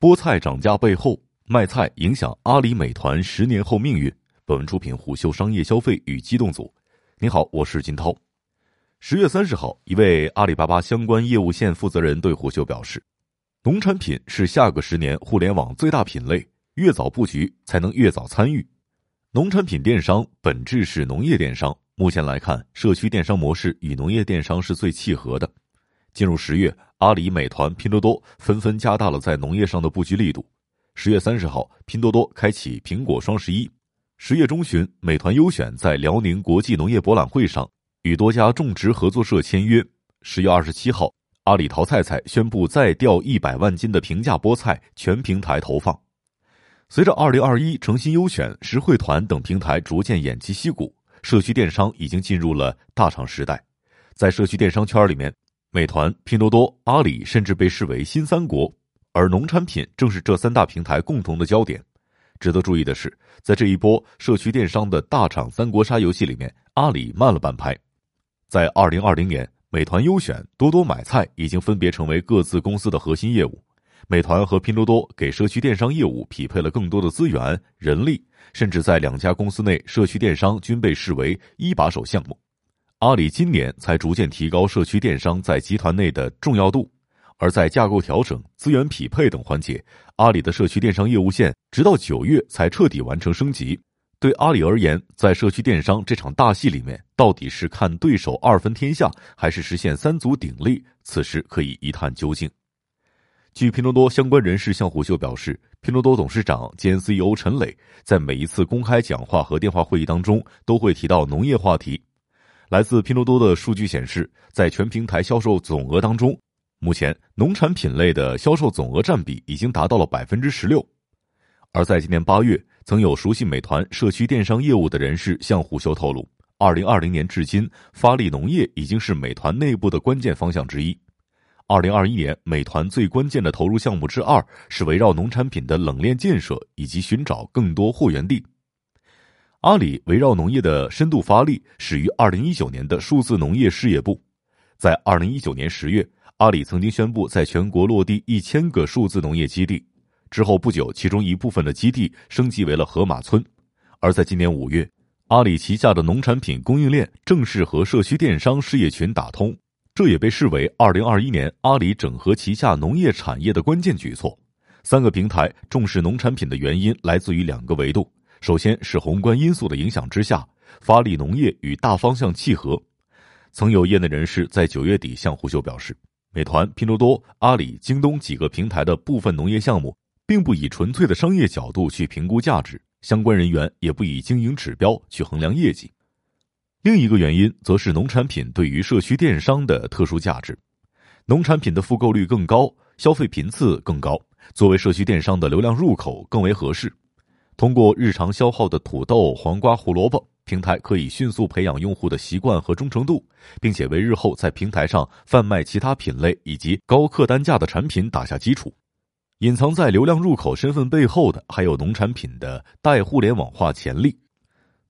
菠菜涨价背后，卖菜影响阿里、美团十年后命运。本文出品虎嗅商业消费与机动组。您好，我是金涛。十月三十号，一位阿里巴巴相关业务线负责人对虎嗅表示：“农产品是下个十年互联网最大品类，越早布局才能越早参与。农产品电商本质是农业电商，目前来看，社区电商模式与农业电商是最契合的。”进入十月，阿里、美团、拼多多纷纷加大了在农业上的布局力度。十月三十号，拼多多开启苹果双十一。十月中旬，美团优选在辽宁国际农业博览会上与多家种植合作社签约。十月二十七号，阿里淘菜菜宣布再调一百万斤的平价菠菜全平台投放。随着二零二一诚心优选、实惠团等平台逐渐偃旗息鼓，社区电商已经进入了大厂时代。在社区电商圈里面。美团、拼多多、阿里甚至被视为新三国，而农产品正是这三大平台共同的焦点。值得注意的是，在这一波社区电商的大厂三国杀游戏里面，阿里慢了半拍。在二零二零年，美团优选、多多买菜已经分别成为各自公司的核心业务。美团和拼多多给社区电商业务匹配了更多的资源、人力，甚至在两家公司内，社区电商均被视为一把手项目。阿里今年才逐渐提高社区电商在集团内的重要度，而在架构调整、资源匹配等环节，阿里的社区电商业务线直到九月才彻底完成升级。对阿里而言，在社区电商这场大戏里面，到底是看对手二分天下，还是实现三足鼎立？此时可以一探究竟。据拼多多相关人士向虎嗅表示，拼多多董事长兼 CEO 陈磊在每一次公开讲话和电话会议当中都会提到农业话题。来自拼多多的数据显示，在全平台销售总额当中，目前农产品类的销售总额占比已经达到了百分之十六。而在今年八月，曾有熟悉美团社区电商业务的人士向虎嗅透露，二零二零年至今，发力农业已经是美团内部的关键方向之一。二零二一年，美团最关键的投入项目之二是围绕农产品的冷链建设以及寻找更多货源地。阿里围绕农业的深度发力始于二零一九年的数字农业事业部，在二零一九年十月，阿里曾经宣布在全国落地一千个数字农业基地。之后不久，其中一部分的基地升级为了河马村。而在今年五月，阿里旗下的农产品供应链正式和社区电商事业群打通，这也被视为二零二一年阿里整合旗下农业产业的关键举措。三个平台重视农产品的原因来自于两个维度。首先是宏观因素的影响之下，发力农业与大方向契合。曾有业内人士在九月底向胡秀表示，美团、拼多多、阿里、京东几个平台的部分农业项目，并不以纯粹的商业角度去评估价值，相关人员也不以经营指标去衡量业绩。另一个原因则是农产品对于社区电商的特殊价值，农产品的复购率更高，消费频次更高，作为社区电商的流量入口更为合适。通过日常消耗的土豆、黄瓜、胡萝卜，平台可以迅速培养用户的习惯和忠诚度，并且为日后在平台上贩卖其他品类以及高客单价的产品打下基础。隐藏在流量入口身份背后的，还有农产品的代互联网化潜力。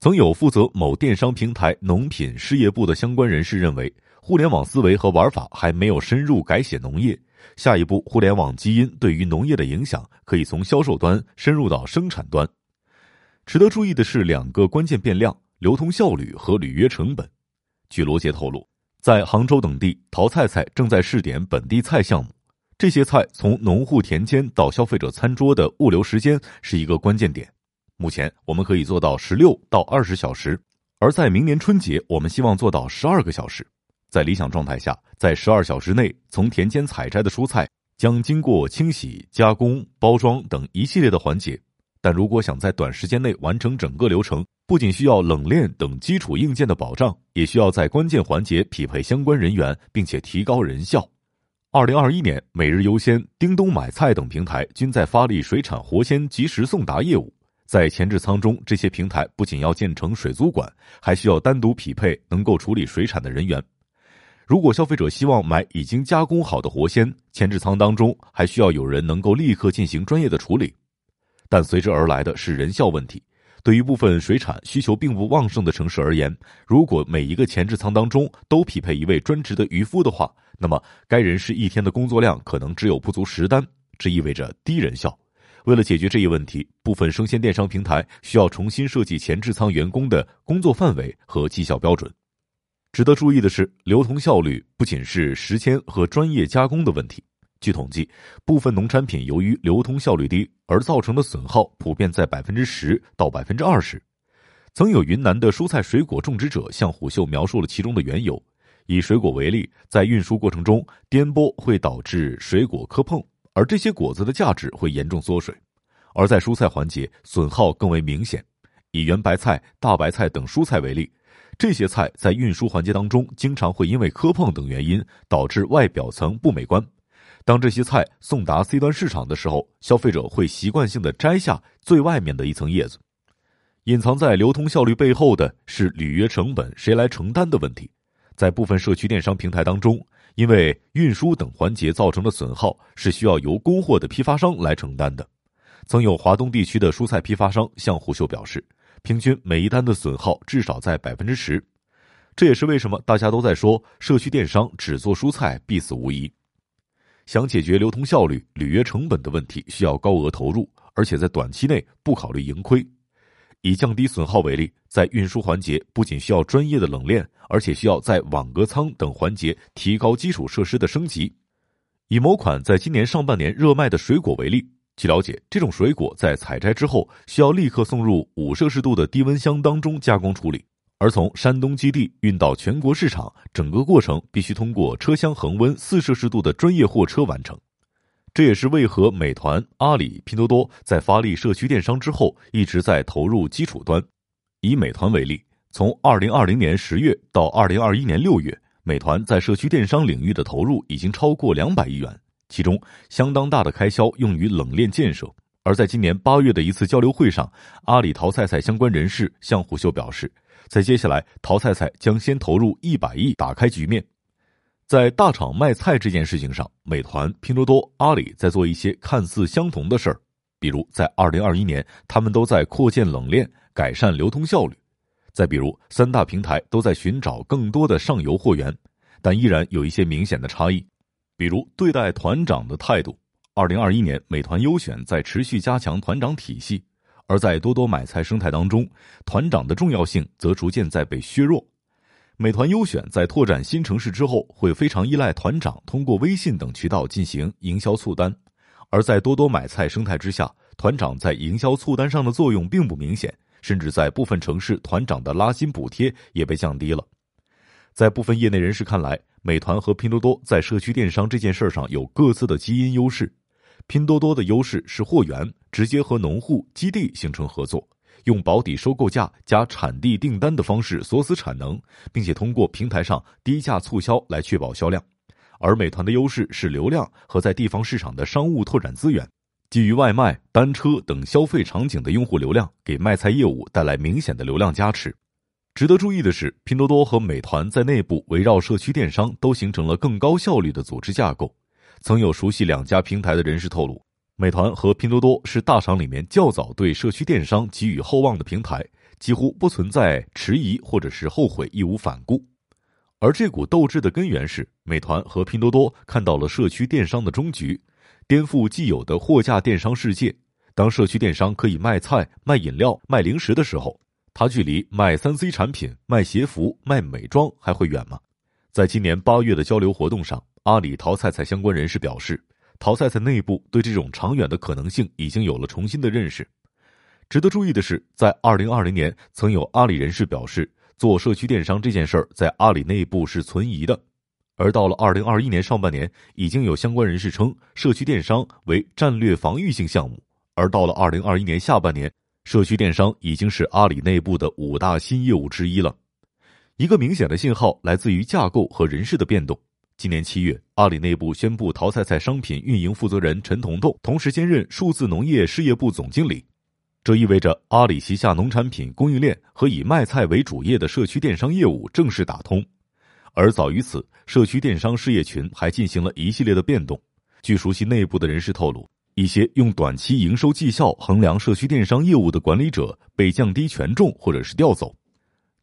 曾有负责某电商平台农品事业部的相关人士认为，互联网思维和玩法还没有深入改写农业。下一步，互联网基因对于农业的影响可以从销售端深入到生产端。值得注意的是，两个关键变量：流通效率和履约成本。据罗杰透露，在杭州等地，淘菜菜正在试点本地菜项目。这些菜从农户田间到消费者餐桌的物流时间是一个关键点。目前我们可以做到十六到二十小时，而在明年春节，我们希望做到十二个小时。在理想状态下，在十二小时内，从田间采摘的蔬菜将经过清洗、加工、包装等一系列的环节。但如果想在短时间内完成整个流程，不仅需要冷链等基础硬件的保障，也需要在关键环节匹配相关人员，并且提高人效。二零二一年，每日优先、叮咚买菜等平台均在发力水产活鲜及时送达业务。在前置仓中，这些平台不仅要建成水族馆，还需要单独匹配能够处理水产的人员。如果消费者希望买已经加工好的活鲜，前置仓当中还需要有人能够立刻进行专业的处理。但随之而来的是人效问题。对于部分水产需求并不旺盛的城市而言，如果每一个前置仓当中都匹配一位专职的渔夫的话，那么该人士一天的工作量可能只有不足十单。这意味着低人效。为了解决这一问题，部分生鲜电商平台需要重新设计前置仓员工的工作范围和绩效标准。值得注意的是，流通效率不仅是时间和专业加工的问题。据统计，部分农产品由于流通效率低而造成的损耗普遍在百分之十到百分之二十。曾有云南的蔬菜水果种植者向虎嗅描述了其中的缘由。以水果为例，在运输过程中，颠簸会导致水果磕碰，而这些果子的价值会严重缩水；而在蔬菜环节，损耗更为明显。以圆白菜、大白菜等蔬菜为例，这些菜在运输环节当中，经常会因为磕碰等原因导致外表层不美观。当这些菜送达 C 端市场的时候，消费者会习惯性的摘下最外面的一层叶子。隐藏在流通效率背后的是履约成本谁来承担的问题。在部分社区电商平台当中，因为运输等环节造成的损耗是需要由供货的批发商来承担的。曾有华东地区的蔬菜批发商向胡秀表示，平均每一单的损耗至少在百分之十。这也是为什么大家都在说社区电商只做蔬菜必死无疑。想解决流通效率、履约成本的问题，需要高额投入，而且在短期内不考虑盈亏。以降低损耗为例，在运输环节不仅需要专业的冷链，而且需要在网格仓等环节提高基础设施的升级。以某款在今年上半年热卖的水果为例，据了解，这种水果在采摘之后需要立刻送入五摄氏度的低温箱当中加工处理，而从山东基地运到全国市场，整个过程必须通过车厢恒温四摄氏度的专业货车完成。这也是为何美团、阿里、拼多多在发力社区电商之后，一直在投入基础端。以美团为例，从二零二零年十月到二零二一年六月，美团在社区电商领域的投入已经超过两百亿元，其中相当大的开销用于冷链建设。而在今年八月的一次交流会上，阿里淘菜菜相关人士向虎嗅表示，在接下来，淘菜菜将先投入一百亿打开局面。在大厂卖菜这件事情上，美团、拼多多、阿里在做一些看似相同的事儿，比如在二零二一年，他们都在扩建冷链，改善流通效率；再比如，三大平台都在寻找更多的上游货源，但依然有一些明显的差异，比如对待团长的态度。二零二一年，美团优选在持续加强团长体系，而在多多买菜生态当中，团长的重要性则逐渐在被削弱。美团优选在拓展新城市之后，会非常依赖团长通过微信等渠道进行营销促单；而在多多买菜生态之下，团长在营销促单上的作用并不明显，甚至在部分城市，团长的拉新补贴也被降低了。在部分业内人士看来，美团和拼多多在社区电商这件事上有各自的基因优势。拼多多的优势是货源，直接和农户基地形成合作。用保底收购价加产地订单的方式锁死产能，并且通过平台上低价促销来确保销量。而美团的优势是流量和在地方市场的商务拓展资源，基于外卖、单车等消费场景的用户流量，给卖菜业务带来明显的流量加持。值得注意的是，拼多多和美团在内部围绕社区电商都形成了更高效率的组织架构。曾有熟悉两家平台的人士透露。美团和拼多多是大厂里面较早对社区电商给予厚望的平台，几乎不存在迟疑或者是后悔、义无反顾。而这股斗志的根源是，美团和拼多多看到了社区电商的终局，颠覆既有的货架电商世界。当社区电商可以卖菜、卖饮料、卖零食的时候，它距离卖三 C 产品、卖鞋服、卖美妆还会远吗？在今年八月的交流活动上，阿里淘菜菜相关人士表示。淘菜菜内部对这种长远的可能性已经有了重新的认识。值得注意的是，在二零二零年，曾有阿里人士表示，做社区电商这件事儿在阿里内部是存疑的。而到了二零二一年上半年，已经有相关人士称社区电商为战略防御性项目。而到了二零二一年下半年，社区电商已经是阿里内部的五大新业务之一了。一个明显的信号来自于架构和人事的变动。今年七月，阿里内部宣布，淘菜菜商品运营负责人陈彤彤同时兼任数字农业事业部总经理。这意味着阿里旗下农产品供应链和以卖菜为主业的社区电商业务正式打通。而早于此，社区电商事业群还进行了一系列的变动。据熟悉内部的人士透露，一些用短期营收绩效衡量社区电商业务的管理者被降低权重或者是调走。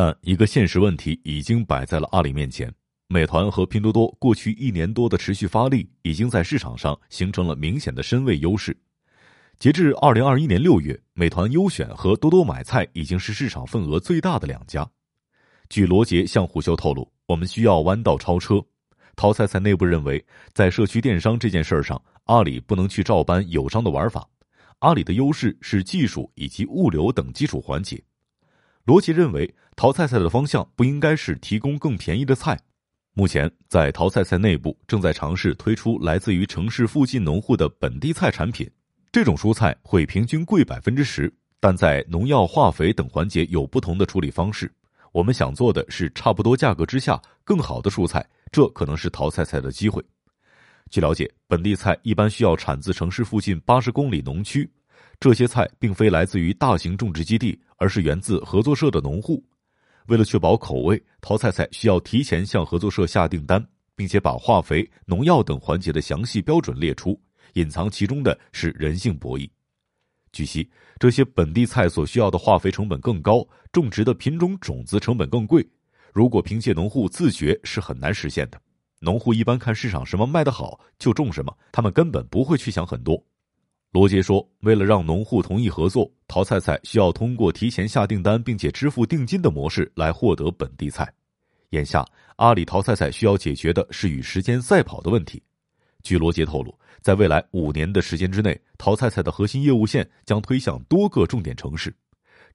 但一个现实问题已经摆在了阿里面前。美团和拼多多过去一年多的持续发力，已经在市场上形成了明显的身位优势。截至二零二一年六月，美团优选和多多买菜已经是市场份额最大的两家。据罗杰向虎嗅透露，我们需要弯道超车。淘菜菜内部认为，在社区电商这件事上，阿里不能去照搬友商的玩法。阿里的优势是技术以及物流等基础环节。罗杰认为，淘菜菜的方向不应该是提供更便宜的菜。目前，在淘菜菜内部正在尝试推出来自于城市附近农户的本地菜产品。这种蔬菜会平均贵百分之十，但在农药、化肥等环节有不同的处理方式。我们想做的是差不多价格之下更好的蔬菜，这可能是淘菜菜的机会。据了解，本地菜一般需要产自城市附近八十公里农区，这些菜并非来自于大型种植基地，而是源自合作社的农户。为了确保口味，淘菜菜需要提前向合作社下订单，并且把化肥、农药等环节的详细标准列出。隐藏其中的是人性博弈。据悉，这些本地菜所需要的化肥成本更高，种植的品种种子成本更贵。如果凭借农户自觉是很难实现的。农户一般看市场什么卖得好就种什么，他们根本不会去想很多。罗杰说：“为了让农户同意合作，淘菜菜需要通过提前下订单并且支付定金的模式来获得本地菜。眼下，阿里淘菜菜需要解决的是与时间赛跑的问题。”据罗杰透露，在未来五年的时间之内，淘菜菜的核心业务线将推向多个重点城市。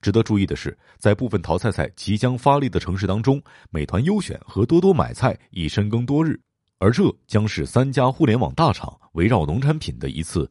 值得注意的是，在部分淘菜菜即将发力的城市当中，美团优选和多多买菜已深耕多日，而这将是三家互联网大厂围绕农产品的一次